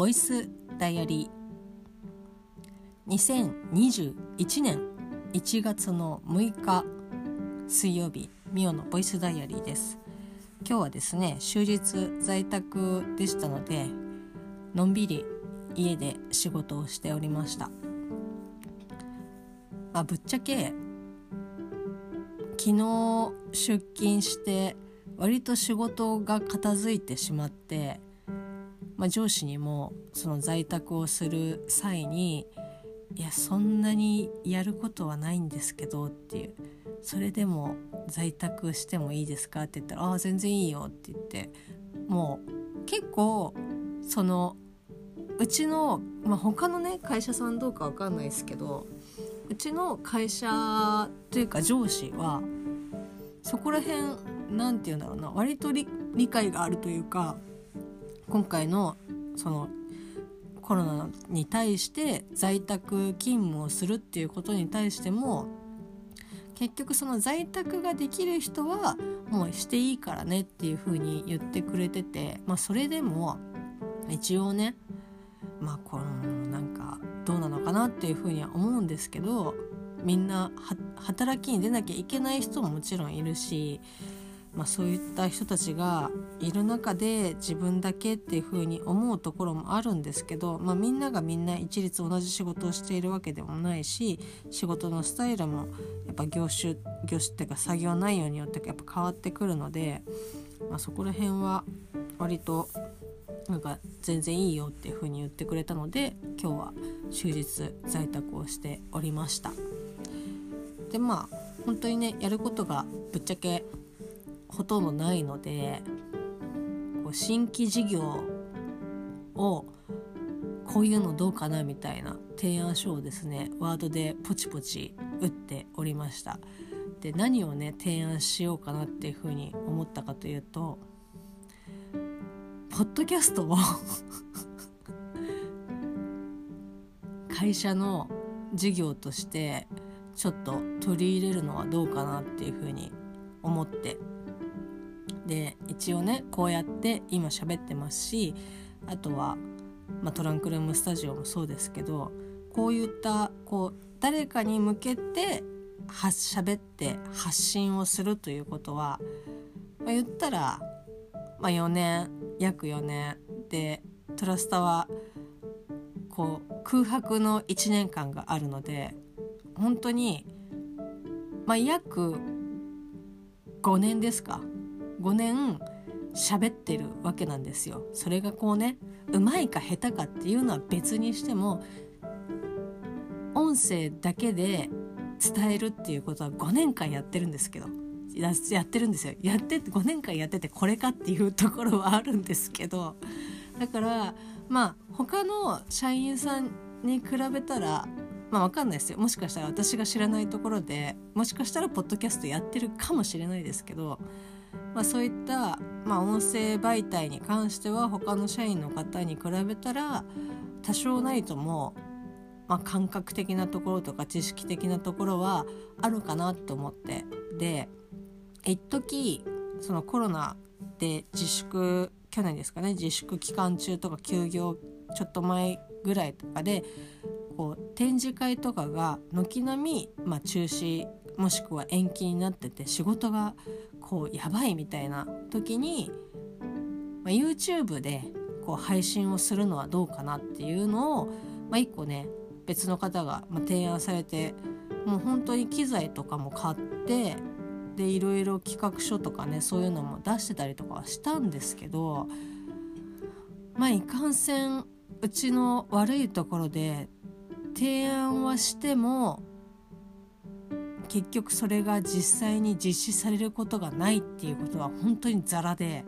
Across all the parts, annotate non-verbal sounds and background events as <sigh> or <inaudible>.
ボイスダイアリー。2021年1月の6日水曜日ミオのボイスダイアリーです。今日はですね終日在宅でしたのでのんびり家で仕事をしておりました。まあぶっちゃけ昨日出勤して割と仕事が片付いてしまって、まあ、上司にもその在宅をする際に「いやそんなにやることはないんですけど」っていう「それでも在宅してもいいですか?」って言ったら「ああ全然いいよ」って言ってもう結構そのうちの、まあ、他のね会社さんどうかわかんないですけどうちの会社というか上司はそこら辺何て言うんだろうな割と理解があるというか今回のそのコロナに対して在宅勤務をするっていうことに対しても結局その在宅ができる人はもうしていいからねっていう風に言ってくれててまあそれでも一応ねまあこのなんかどうなのかなっていう風には思うんですけどみんな働きに出なきゃいけない人ももちろんいるしまあ、そういった人たちがいる中で自分だけっていうふうに思うところもあるんですけど、まあ、みんながみんな一律同じ仕事をしているわけでもないし仕事のスタイルもやっぱ業種業種っていうか作業内容によってやっぱ変わってくるので、まあ、そこら辺は割となんか全然いいよっていうふうに言ってくれたので今日は終日在宅をしておりました。でまあ本当にねやることがぶっちゃけほとんどないのでこう新規事業をこういうのどうかなみたいな提案書をですねワードでポチポチ打っておりました。で何をね提案しようかなっていうふうに思ったかというとポッドキャストを <laughs> 会社の事業としてちょっと取り入れるのはどうかなっていうふうに思ってで一応ねこうやって今喋ってますしあとは、まあ、トランクルームスタジオもそうですけどこういったこう誰かに向けて喋って発信をするということは、まあ、言ったら、まあ、4年約4年でトラスタはこう空白の1年間があるので本当に、まあ、約5年ですか5年喋ってるわけなんですよ。それがこうねうまいか下手かっていうのは別にしても音声だけで伝えるっていうことは5年間やってるんですけどやってるんですよやって5年間やっててこれかっていうところはあるんですけどだからまあ他の社員さんに比べたらまあ分かんないですよもしかしたら私が知らないところでもしかしたらポッドキャストやってるかもしれないですけどまあ、そういった、まあ、音声媒体に関しては他の社員の方に比べたら多少ないとも、まあ、感覚的なところとか知識的なところはあるかなと思って。で一時そのコロナで自粛去年ですかね自粛期間中とか休業ちょっと前ぐらいとかでこう展示会とかが軒並み、まあ、中止もしくは延期になってて仕事がこうやばいみたいな時に、まあ、YouTube でこう配信をするのはどうかなっていうのを、まあ、一個ね別の方が提案されてもう本当に機材とかも買ってでいろいろ企画書とかねそういうのも出してたりとかはしたんですけどまあいかんせんうちの悪いところで提案はしても結局それが実際に実施されることがないっていうことは本当にザラで、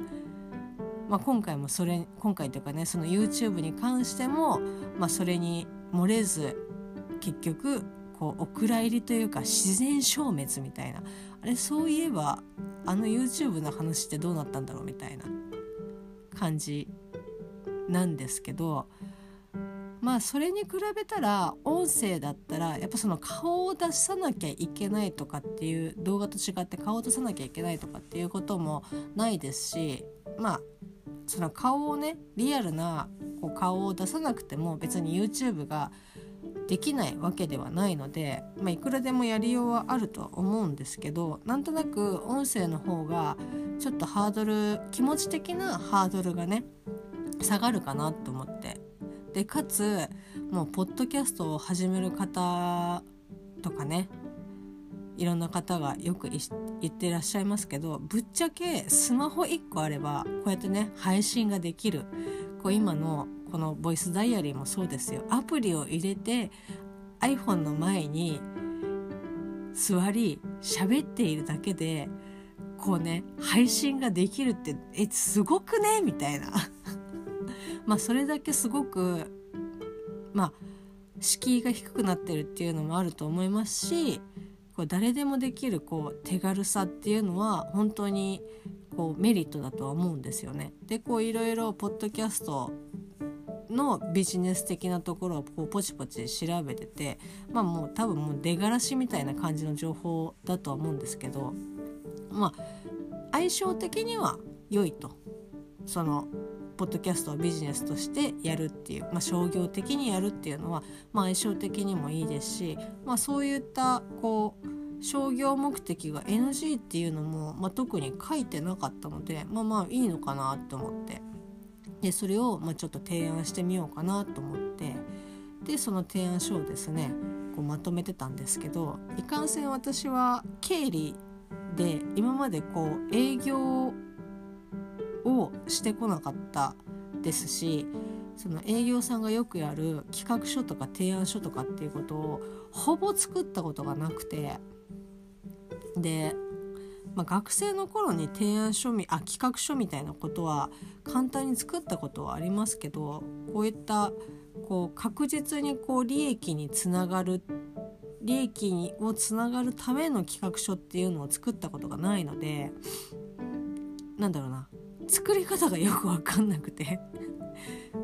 まあ、今回もそれ今回というかねその YouTube に関しても、まあ、それに漏れず結局こうお蔵入りというか自然消滅みたいな。あれそういえばあの YouTube の話ってどうなったんだろうみたいな感じなんですけどまあそれに比べたら音声だったらやっぱその顔を出さなきゃいけないとかっていう動画と違って顔を出さなきゃいけないとかっていうこともないですしまあその顔をねリアルなこう顔を出さなくても別に YouTube ができないわけではないので、まあ、いくらでもやりようはあるとは思うんですけどなんとなく音声の方がちょっとハードル気持ち的なハードルがね下がるかなと思って。でかつもうポッドキャストを始める方とかねいろんな方がよく言ってらっしゃいますけどぶっちゃけスマホ1個あればこうやってね配信ができる。こう今のこのボイスダイアリーもそうですよ。アプリを入れて iPhone の前に座り喋っているだけでこうね配信ができるってえすごくね？みたいな。まあそれだけすごくまあ敷居が低くなってるっていうのもあると思いますしこう誰でもできるこう手軽さっていうのは本当にこうメリットだとは思うんですよね。でこういろいろポッドキャストのビジネス的なところをこうポチポチ調べててまあもう多分もう出がらしみたいな感じの情報だとは思うんですけどまあ相性的には良いとそのポッドキャストをビジネスとしてやるっていう、まあ、商業的にやるっていうのは、まあ、相性的にもいいですし、まあ、そういったこう商業目的が NG っていうのも、まあ、特に書いてなかったのでまあまあいいのかなと思って。でそれを、まあ、ちょっと提案してみようかなと思って。でその提案書をですねこうまとめてたんですけどいかんせん私は経理で今までこう営業をしてこなかったですしその営業さんがよくやる企画書とか提案書とかっていうことをほぼ作ったことがなくてで、まあ、学生の頃に提案書みあ企画書みたいなことは簡単に作ったことはありますけどこういったこう確実にこう利益につながる利益をつながるための企画書っていうのを作ったことがないのでなんだろうな。作り方がよく分かんなくて。<laughs>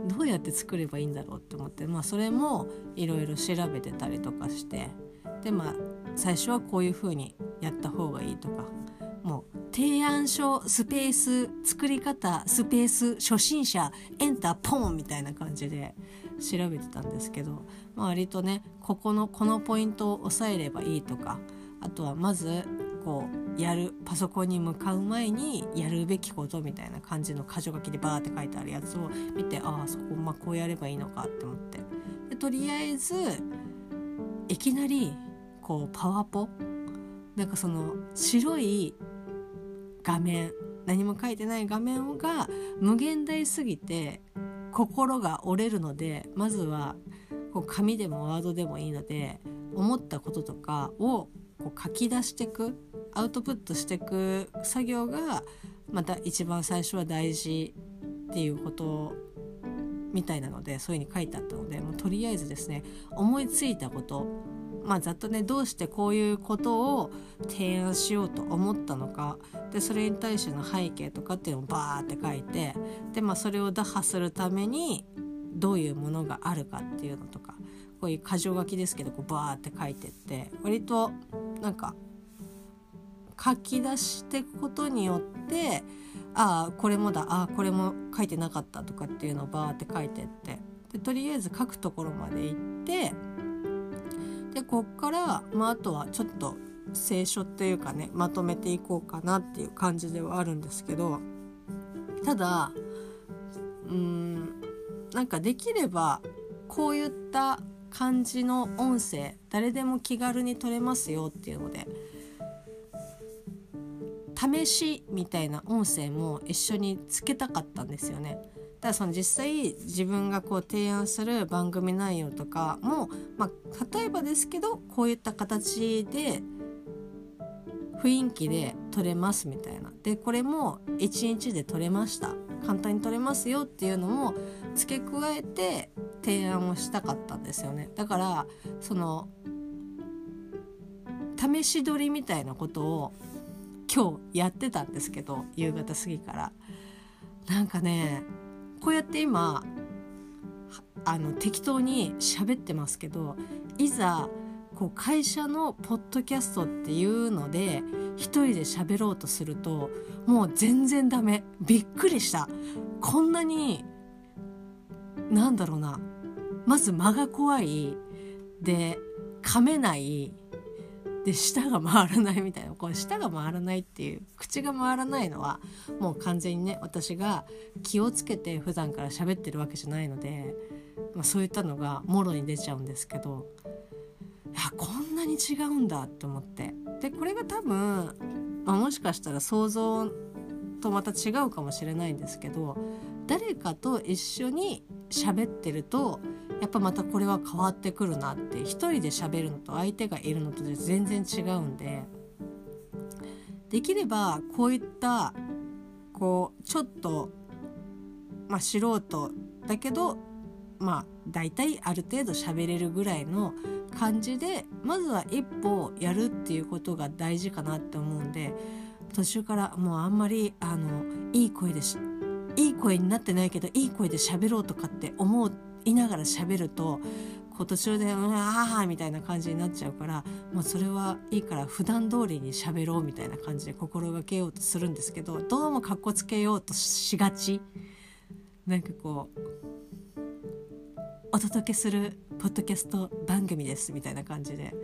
どうやって作ればいいんだろうって思って。まあそれもいろいろ調べてたりとかして。でまあ最初はこういう風にやった方がいいとか。もう提案書スペース作り方スペース初心者エンターポンみたいな感じで調べてたんですけど、まあ、割とねここのこのポイントを押さえればいいとか。あとはまずこうやるパソコンに向かう前にやるべきことみたいな感じの箇条書きでバーって書いてあるやつを見てああそこまあこうやればいいのかって思って。でとりあえずいきなりこうパワポなんかその白い画面何も書いてない画面が無限大すぎて心が折れるのでまずはこう紙でもワードでもいいので思ったこととかをこう書き出していく。アウトプットしていく作業がまた一番最初は大事っていうことみたいなのでそういうふうに書いてあったのでもうとりあえずですね思いついたことまあざっとねどうしてこういうことを提案しようと思ったのかでそれに対しての背景とかっていうのをバーって書いてでまあそれを打破するためにどういうものがあるかっていうのとかこういう箇条書きですけどこうバーって書いてって割となんか書き出していくことによってああこれもだああこれも書いてなかったとかっていうのをバーって書いてって。でとりあえず書くところまで行ってでこっから、まあ、あとはちょっと聖書っていうかねまとめていこうかなっていう感じではあるんですけどただうーんなんかできればこういった感じの音声誰でも気軽に撮れますよっていうので試しみたいな音声も一緒につけたかったんですよね。だその実際自分がこう提案する番組内容とかも、まあ、例えばですけどこういった形で雰囲気で撮れますみたいな。でこれも1日で撮れました。簡単に撮れますよっていうのも付け加えて提案をしたかったんですよね。だからその試し撮りみたいなことを今日やってたんですけど夕方過ぎから。なんかねこうやって今あの適当に喋ってますけどいざこう会社のポッドキャストっていうので一人で喋ろうとするともう全然ダメ。びっくりした。こんなになんだろうな。まず間が怖い。で噛めない。で舌が回らないみたいなこれ舌が回らないっていう口が回らないのはもう完全にね私が気をつけて普段から喋ってるわけじゃないので、まあ、そういったのがもろに出ちゃうんですけどいやこんなに違うんだって思って。でこれが多分、まあ、もしかしたら想像とまた違うかもしれないんですけど誰かと一緒に喋ってるとやっぱまたこれは変わってくるなって一人で喋るのと相手がいるのとで全然違うんでできればこういったこうちょっとまあ素人だけどまあ大体ある程度喋れるぐらいの感じでまずは一歩やるっていうことが大事かなって思うんで途中からもうあんまりあのいい声でしいい声になってないけどいい声で喋ろうとかって思ういながら喋るとこう途中で「うわー」みたいな感じになっちゃうからもうそれはいいから普段通りに喋ろうみたいな感じで心がけようとするんですけどどうもかっこつけようとしがち。なんかこうお届けするポッドキャスト番組ですみたいな感じで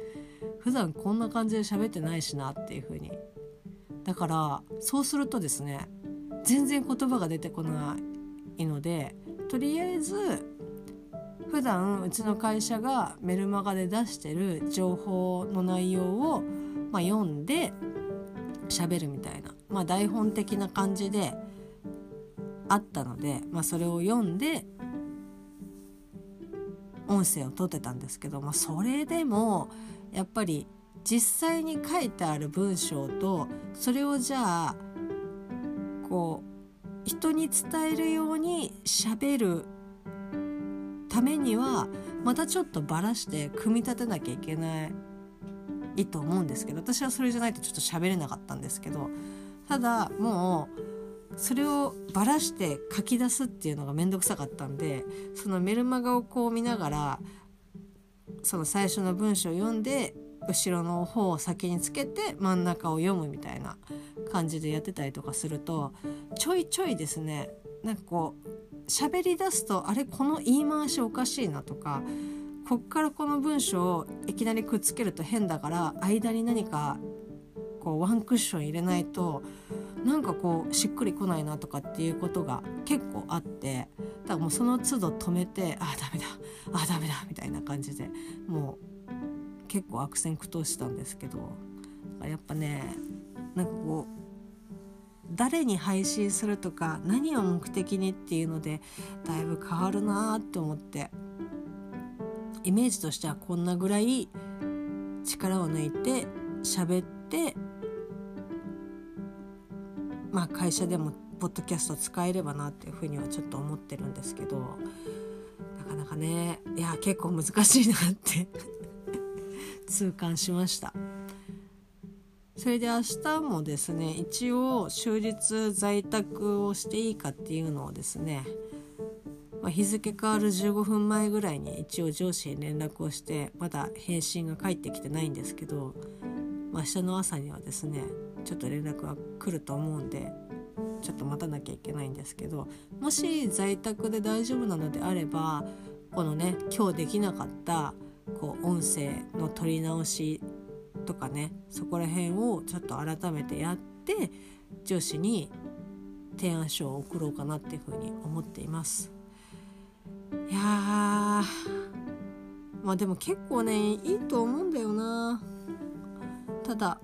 普段こんな感じで喋ってないしなっていう風に。だからそうするとですね全然言葉が出てこないのでとりあえず普段うちの会社がメルマガで出してる情報の内容を、まあ、読んで喋るみたいな、まあ、台本的な感じであったので、まあ、それを読んで音声を取ってたんですけど、まあ、それでもやっぱり実際に書いてある文章とそれをじゃあこう人に伝えるようにしゃべるためにはまたちょっとばらして組み立てなきゃいけないと思うんですけど私はそれじゃないとちょっと喋れなかったんですけどただもうそれをばらして書き出すっていうのが面倒くさかったんでそのメルマガをこう見ながらその最初の文章を読んで後ろの方を先につけて真ん中を読むみたいな感じでやってたりとかするとちょいちょいですねなんかこう喋り出すとあれこの言い回しおかしいなとかこっからこの文章をいきなりくっつけると変だから間に何かこうワンクッション入れないとなんかこうしっくりこないなとかっていうことが結構あってだからもうその都度止めてあダメだあダメだみたいな感じでもう結構悪戦苦闘したんですけどやっぱねなんかこう誰に配信するとか何を目的にっていうのでだいぶ変わるなって思って。イメージとしてはこんなぐらい力を抜いて喋ってまあ会社でもポッドキャスト使えればなっていうふうにはちょっと思ってるんですけどなかなかねいや結構難しいなって。<laughs> 痛感しました。それで明日もですね一応終日在宅をしていいかっていうのをですね、まあ、日付変わる15分前ぐらいに一応上司に連絡をしてまだ返信が返ってきてないんですけど、まあ、明日の朝にはですねちょっと連絡が来ると思うんでちょっと待たなきゃいけないんですけどもし在宅で大丈夫なのであればこのね今日できなかったこう音声の取り直しとかねそこら辺をちょっと改めてやって上司に提案書を送ろうかなっていうふうに思っています。いやまあでも結構ねいいと思うんだよな。ただ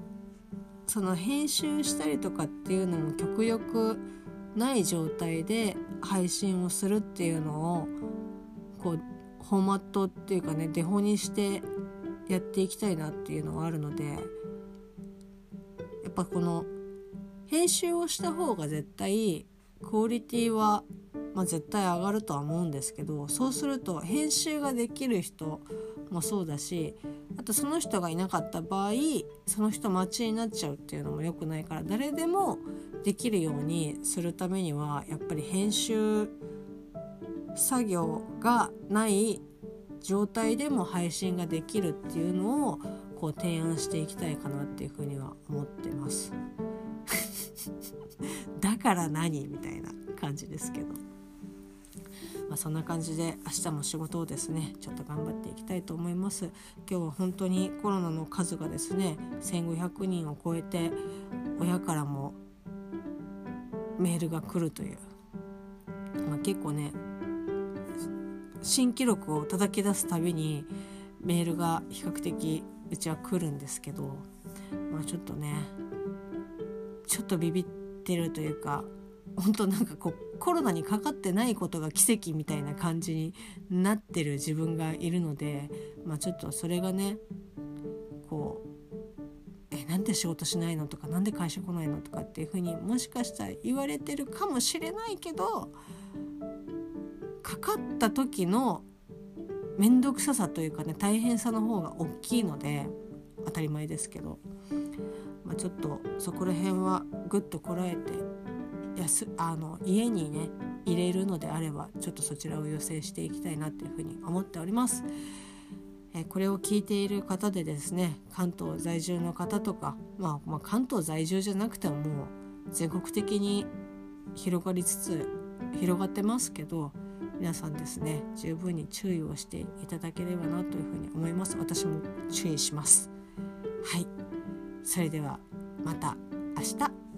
その編集したりとかっていうのも極力ない状態で配信をするっていうのをこうフォーマットっていうかねデフォにしてやっていきたいなっていうのはあるのでやっぱこの編集をした方が絶対クオリティは、まあ、絶対上がるとは思うんですけどそうすると編集ができる人もそうだしあとその人がいなかった場合その人待ちになっちゃうっていうのも良くないから誰でもできるようにするためにはやっぱり編集作業がない状態でも配信ができるっていうのをこう提案していきたいかなっていうふうには思ってます。<laughs> だから何みたいな感じですけど。まあ、そんな感じで明日も仕事をですねちょっと頑張っていきたいと思います。今日は本当にコロナの数がですね1500人を超えて親からもメールが来るという、まあ、結構ね新記録を叩き出すたびにメールが比較的うちは来るんですけど、まあ、ちょっとねちょっとビビってるというか本当なんかこうコロナにかかってないことが奇跡みたいな感じになってる自分がいるので、まあ、ちょっとそれがねこう「えなんで仕事しないの?」とか「なんで会社来ないの?」とかっていうふうにもしかしたら言われてるかもしれないけどかかった時の面倒くささというかね大変さの方が大きいので当たり前ですけど、まあ、ちょっとそこら辺はぐっとこらえてやすあの家にね入れるのであればちょっとそちらを要請していきたいなっていうふうに思っております。えこれを聞いている方でですね関東在住の方とか、まあ、まあ関東在住じゃなくてももう全国的に広がりつつ広がってますけど皆さんですね十分に注意をしていただければなというふうに思います。私も注意します。はい。それではまた明日。